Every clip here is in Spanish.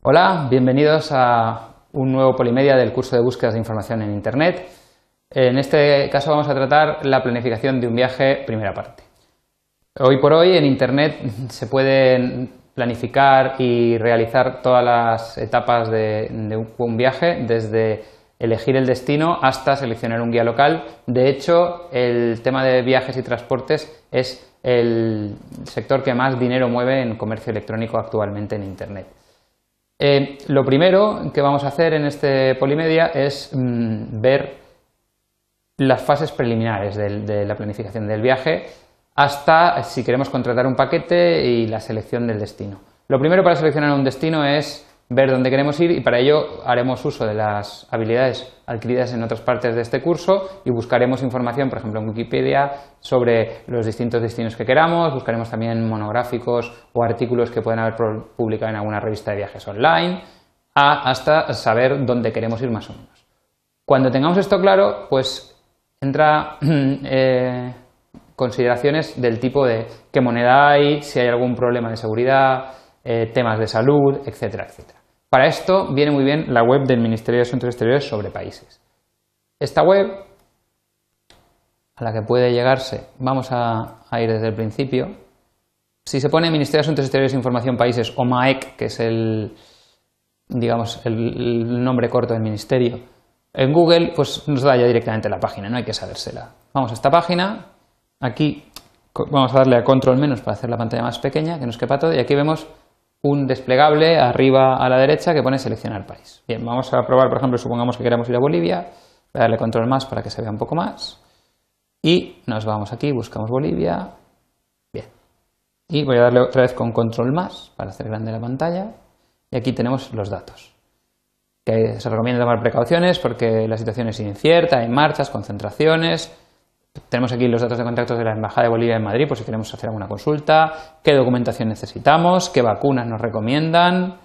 Hola, bienvenidos a un nuevo Polimedia del curso de búsquedas de información en Internet. En este caso vamos a tratar la planificación de un viaje primera parte. Hoy por hoy en Internet se pueden planificar y realizar todas las etapas de, un viaje, desde elegir el destino hasta seleccionar un guía local. De hecho, el tema de viajes y transportes es el sector que más dinero mueve en comercio electrónico actualmente en Internet. Eh, lo primero que vamos a hacer en este Polimedia es mm, ver las fases preliminares de la planificación del viaje hasta si queremos contratar un paquete y la selección del destino. Lo primero para seleccionar un destino es ver dónde queremos ir y para ello haremos uso de las habilidades adquiridas en otras partes de este curso y buscaremos información, por ejemplo, en Wikipedia sobre los distintos destinos que queramos, buscaremos también monográficos o artículos que pueden haber publicado en alguna revista de viajes online, hasta saber dónde queremos ir más o menos. Cuando tengamos esto claro, pues entra eh, consideraciones del tipo de qué moneda hay, si hay algún problema de seguridad, eh, temas de salud, etcétera, etcétera. Para esto viene muy bien la web del Ministerio de Asuntos Exteriores sobre países. Esta web, a la que puede llegarse, vamos a, ir desde el principio. Si se pone Ministerio de Asuntos Exteriores Información Países o MAEC, que es el, digamos, el nombre corto del ministerio, en Google, pues nos da ya directamente la página, no hay que sabérsela. Vamos a esta página, Aquí vamos a darle a control menos para hacer la pantalla más pequeña, que nos quepa todo, y aquí vemos un desplegable arriba a la derecha que pone seleccionar país. Bien, vamos a probar, por ejemplo, supongamos que queremos ir a Bolivia, voy a darle control más para que se vea un poco más, y nos vamos aquí, buscamos Bolivia, bien, y voy a darle otra vez con control más para hacer grande la pantalla, y aquí tenemos los datos. Que se recomienda tomar precauciones porque la situación es incierta, hay marchas, concentraciones, tenemos aquí los datos de contactos de la Embajada de Bolivia en Madrid por si queremos hacer alguna consulta, qué documentación necesitamos, qué vacunas nos recomiendan,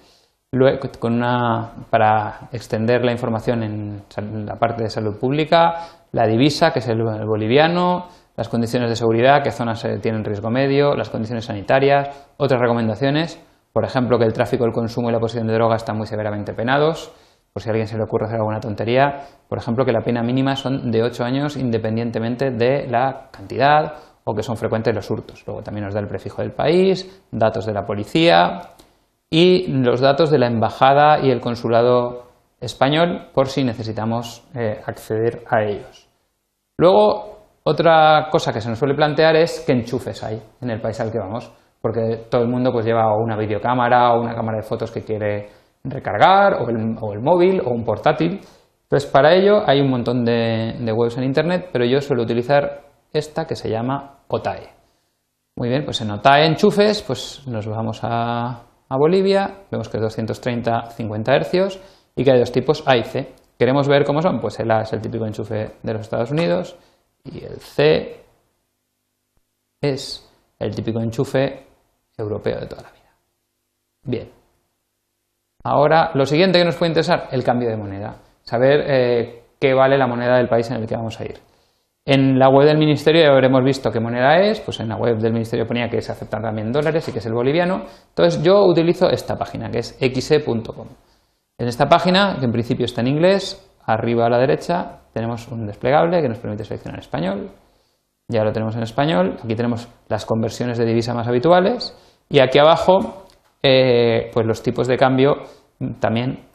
con una, para extender la información en la parte de salud pública, la divisa, que es el, boliviano, las condiciones de seguridad, qué zonas tienen riesgo medio, las condiciones sanitarias, otras recomendaciones, por ejemplo, que el tráfico, el consumo y la posesión de drogas están muy severamente penados, por si a alguien se le ocurre hacer alguna tontería, por ejemplo, que la pena mínima son de 8 años independientemente de la cantidad o que son frecuentes los hurtos. Luego también nos da el prefijo del país, datos de la policía y los datos de la embajada y el consulado español por si necesitamos eh, acceder a ellos. Luego, otra cosa que se nos suele plantear es qué enchufes hay en el país al que vamos, porque todo el mundo pues lleva una videocámara o una cámara de fotos que quiere recargar o el, móvil o un portátil. Entonces, para ello hay un montón de, webs en Internet, pero yo suelo utilizar esta que se llama OTAE. Muy bien, pues en OTAE enchufes, pues nos vamos a, Bolivia, vemos que es 230 50 Hz y que hay dos tipos A y C. ¿Queremos ver cómo son? Pues el A es el típico enchufe de los Estados Unidos y el C es el típico enchufe europeo de toda la vida. Bien, Ahora, lo siguiente que nos puede interesar, el cambio de moneda. Saber eh, qué vale la moneda del país en el que vamos a ir. En la web del ministerio ya habremos visto qué moneda es, pues en la web del ministerio ponía que se aceptan también dólares y que es el boliviano. Entonces yo utilizo esta página que es xe.com. En esta página, que en principio está en inglés, arriba a la derecha tenemos un desplegable que nos permite seleccionar español. Ya lo tenemos en español. Aquí tenemos las conversiones de divisa más habituales. Y aquí abajo eh, pues los tipos de cambio también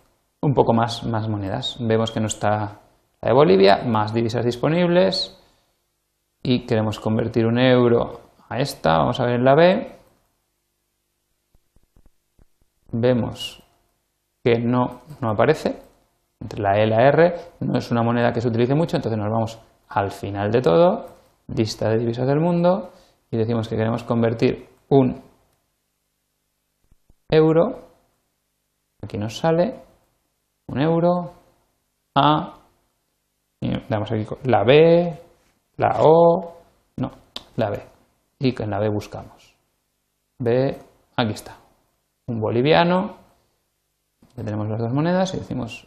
un poco más, más monedas. Vemos que no está la de Bolivia, más divisas disponibles y queremos convertir un euro a esta, vamos a ver en la B. Vemos que no, no aparece, entre la E y la R, no es una moneda que se utilice mucho, entonces nos vamos al final de todo, lista de divisas del mundo, y decimos que queremos convertir un euro, aquí nos sale un euro, A, y damos aquí la B, la O, no, la B, y en la B buscamos. B, aquí está, un boliviano, tenemos las dos monedas y decimos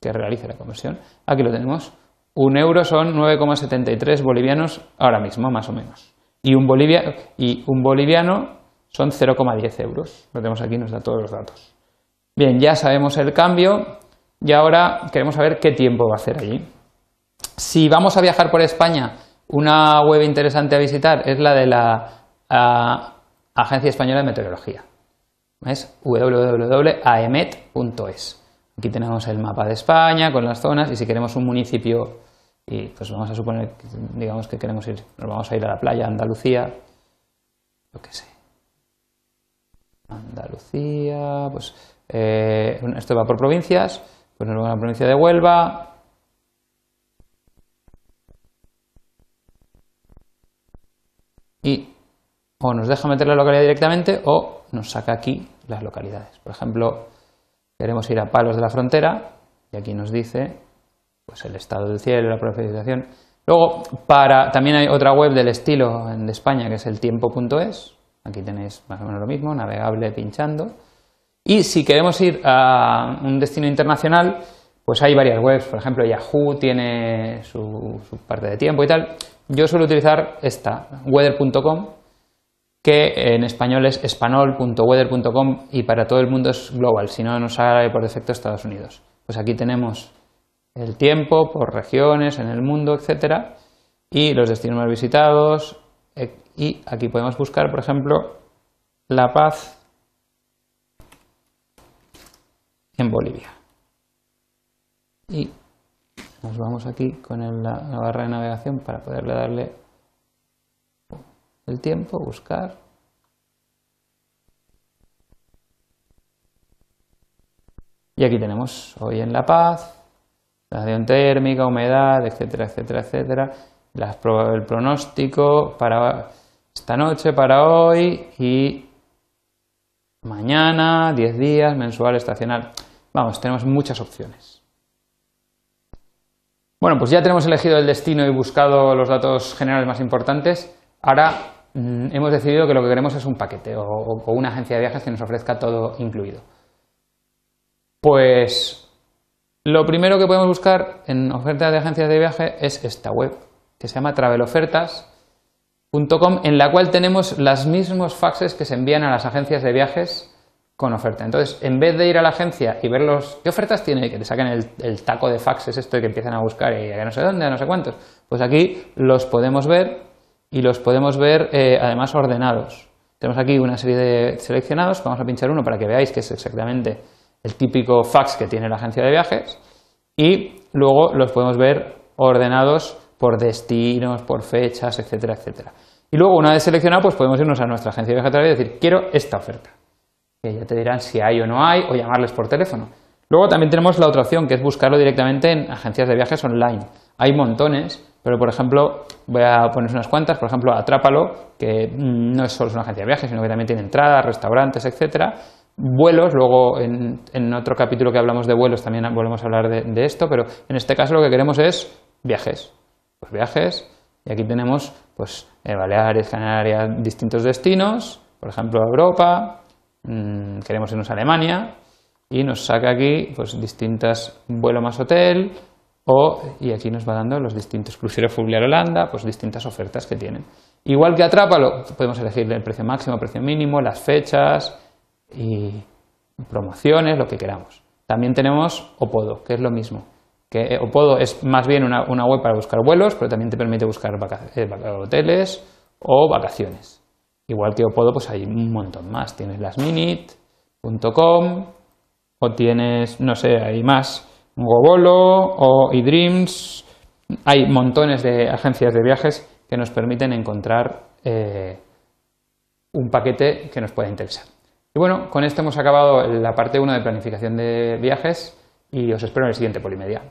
que realice la conversión. Aquí lo tenemos. Un euro son 9,73 bolivianos ahora mismo, más o menos. Y un, y un boliviano son 0,10 euros. Lo tenemos aquí, nos da todos los datos. Bien, ya sabemos el cambio y ahora queremos saber qué tiempo va a hacer allí. Si vamos a viajar por España, una web interesante a visitar es la de la Agencia Española de Meteorología. Es www.aemet.es. Aquí tenemos el mapa de España con las zonas y si queremos un municipio y pues vamos a suponer digamos que queremos ir, nos vamos a ir a la playa Andalucía, lo que sé. Andalucía, pues eh, esto va por provincias, pues nos vamos a la provincia de Huelva. Y o nos deja meter la localidad directamente o nos saca aquí las localidades. Por ejemplo, queremos ir a Palos de la Frontera y aquí nos dice pues el estado del cielo, la profetización. Luego, para, también hay otra web del estilo de España que es el tiempo.es. Aquí tenéis más o menos lo mismo, navegable pinchando. Y si queremos ir a un destino internacional, pues hay varias webs. Por ejemplo, Yahoo tiene su, su parte de tiempo y tal. Yo suelo utilizar esta, weather.com, que en español es espanol.weather.com y para todo el mundo es global, si no nos sale por defecto Estados Unidos. Pues aquí tenemos el tiempo por regiones en el mundo, etcétera, y los destinos más visitados. Y aquí podemos buscar, por ejemplo, La Paz en Bolivia. Y nos vamos aquí con la barra de navegación para poderle darle el tiempo, buscar. Y aquí tenemos hoy en La Paz, la radiación térmica, humedad, etcétera, etcétera, etcétera, el pronóstico para esta noche, para hoy y mañana, 10 días, mensual, estacional. Vamos, tenemos muchas opciones. Bueno, pues ya tenemos elegido el destino y buscado los datos generales más importantes. Ahora Mm, hemos decidido que lo que queremos es un paquete o, una agencia de viajes que nos ofrezca todo incluido. Pues lo primero que podemos buscar en ofertas de agencias de viaje es esta web, que se llama travelofertas.com, en la cual tenemos los mismos faxes que se envían a las agencias de viajes con oferta. Entonces, en vez de ir a la agencia y ver los, qué ofertas tiene, que te saquen el, taco de faxes esto que empiezan a buscar y a no sé dónde, a no sé cuántos, pues aquí los podemos ver y los podemos ver eh, además ordenados. Tenemos aquí una serie de seleccionados, vamos a pinchar uno para que veáis que es exactamente el típico fax que tiene la agencia de viajes y luego los podemos ver ordenados por destinos, por fechas, etcétera, etcétera. Y luego una vez seleccionado pues podemos irnos a nuestra agencia de viajes y decir quiero esta oferta. Que ya te dirán si hay o no hay o llamarles por teléfono. Luego también tenemos la otra opción que es buscarlo directamente en agencias de viajes online. Hay montones pero, por ejemplo, voy a poner unas cuantas, por ejemplo, Atrápalo, que no es solo una agencia de viajes, sino que también tiene entradas, restaurantes, etcétera. Vuelos, luego en, otro capítulo que hablamos de vuelos también volvemos a hablar de, esto, pero en este caso lo que queremos es viajes. Viajes, y aquí tenemos pues eh, Baleares, Canarias, distintos destinos, por ejemplo Europa, mm, queremos irnos a Alemania, y nos saca aquí pues distintas vuelo más hotel, o, y aquí nos va dando los distintos cruceros Fugler Holanda, pues distintas ofertas que tienen. Igual que Atrápalo, podemos elegir el precio máximo, precio mínimo, las fechas y promociones, lo que queramos. También tenemos Opodo, que es lo mismo. Que eh, Opodo es más bien una, web para buscar vuelos, pero también te permite buscar eh, hoteles o vacaciones. Igual que Opodo, pues hay un montón más. Tienes lasminit.com o tienes, no sé, hay más Gobolo o eDreams. Hay montones de agencias de viajes que nos permiten encontrar eh, un paquete que nos pueda interesar. Y bueno, con esto hemos acabado la parte 1 de planificación de viajes y os espero en el siguiente Polimedia.